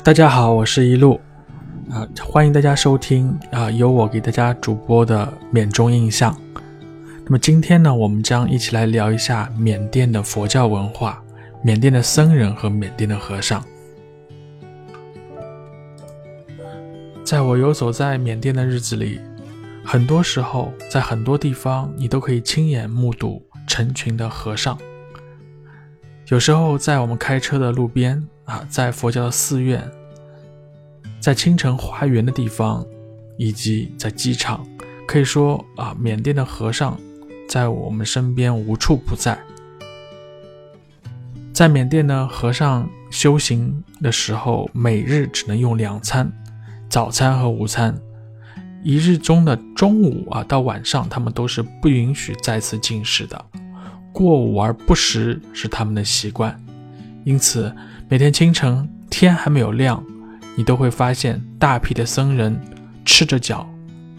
大家好，我是一路啊，欢迎大家收听啊，由我给大家主播的缅中印象。那么今天呢，我们将一起来聊一下缅甸的佛教文化、缅甸的僧人和缅甸的和尚。在我游走在缅甸的日子里，很多时候在很多地方，你都可以亲眼目睹成群的和尚。有时候在我们开车的路边。啊，在佛教的寺院，在清晨花园的地方，以及在机场，可以说啊，缅甸的和尚在我们身边无处不在。在缅甸呢，和尚修行的时候，每日只能用两餐，早餐和午餐。一日中的中午啊到晚上，他们都是不允许再次进食的。过午而不食是他们的习惯，因此。每天清晨，天还没有亮，你都会发现大批的僧人赤着脚，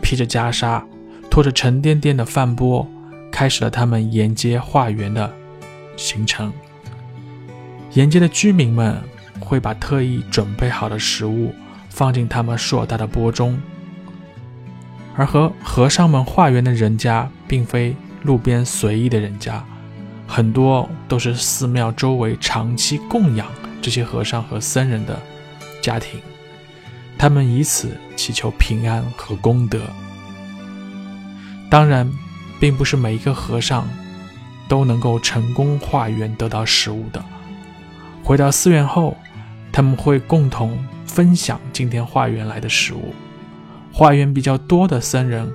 披着袈裟，拖着沉甸甸的饭钵，开始了他们沿街化缘的行程。沿街的居民们会把特意准备好的食物放进他们硕大的钵中，而和和尚们化缘的人家，并非路边随意的人家，很多都是寺庙周围长期供养。这些和尚和僧人的家庭，他们以此祈求平安和功德。当然，并不是每一个和尚都能够成功化缘得到食物的。回到寺院后，他们会共同分享今天化缘来的食物。化缘比较多的僧人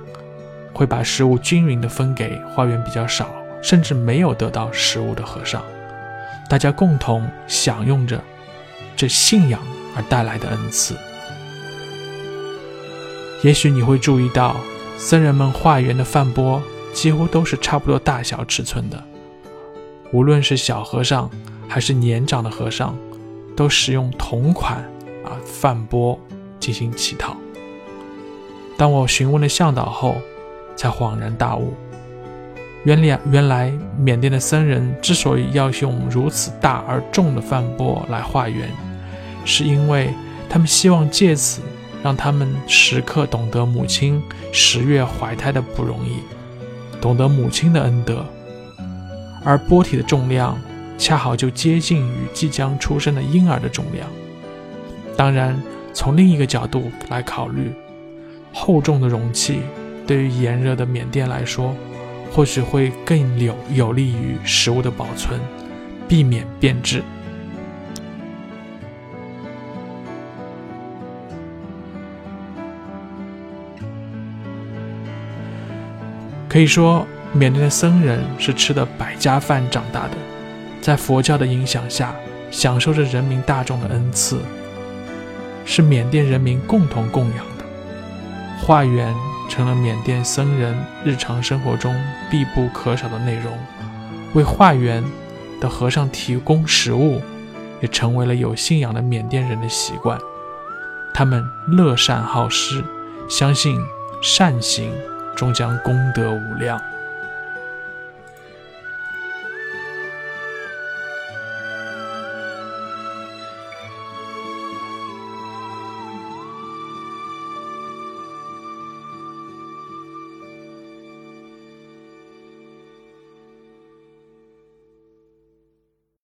会把食物均匀地分给化缘比较少，甚至没有得到食物的和尚。大家共同享用着这信仰而带来的恩赐。也许你会注意到，僧人们化缘的饭钵几乎都是差不多大小尺寸的。无论是小和尚还是年长的和尚，都使用同款啊饭钵进行乞讨。当我询问了向导后，才恍然大悟。原来，原来缅甸的僧人之所以要用如此大而重的饭钵来化缘，是因为他们希望借此让他们时刻懂得母亲十月怀胎的不容易，懂得母亲的恩德。而钵体的重量恰好就接近于即将出生的婴儿的重量。当然，从另一个角度来考虑，厚重的容器对于炎热的缅甸来说。或许会更有有利于食物的保存，避免变质。可以说，缅甸的僧人是吃的百家饭长大的，在佛教的影响下，享受着人民大众的恩赐，是缅甸人民共同供养的化缘。成了缅甸僧人日常生活中必不可少的内容，为化缘的和尚提供食物，也成为了有信仰的缅甸人的习惯。他们乐善好施，相信善行终将功德无量。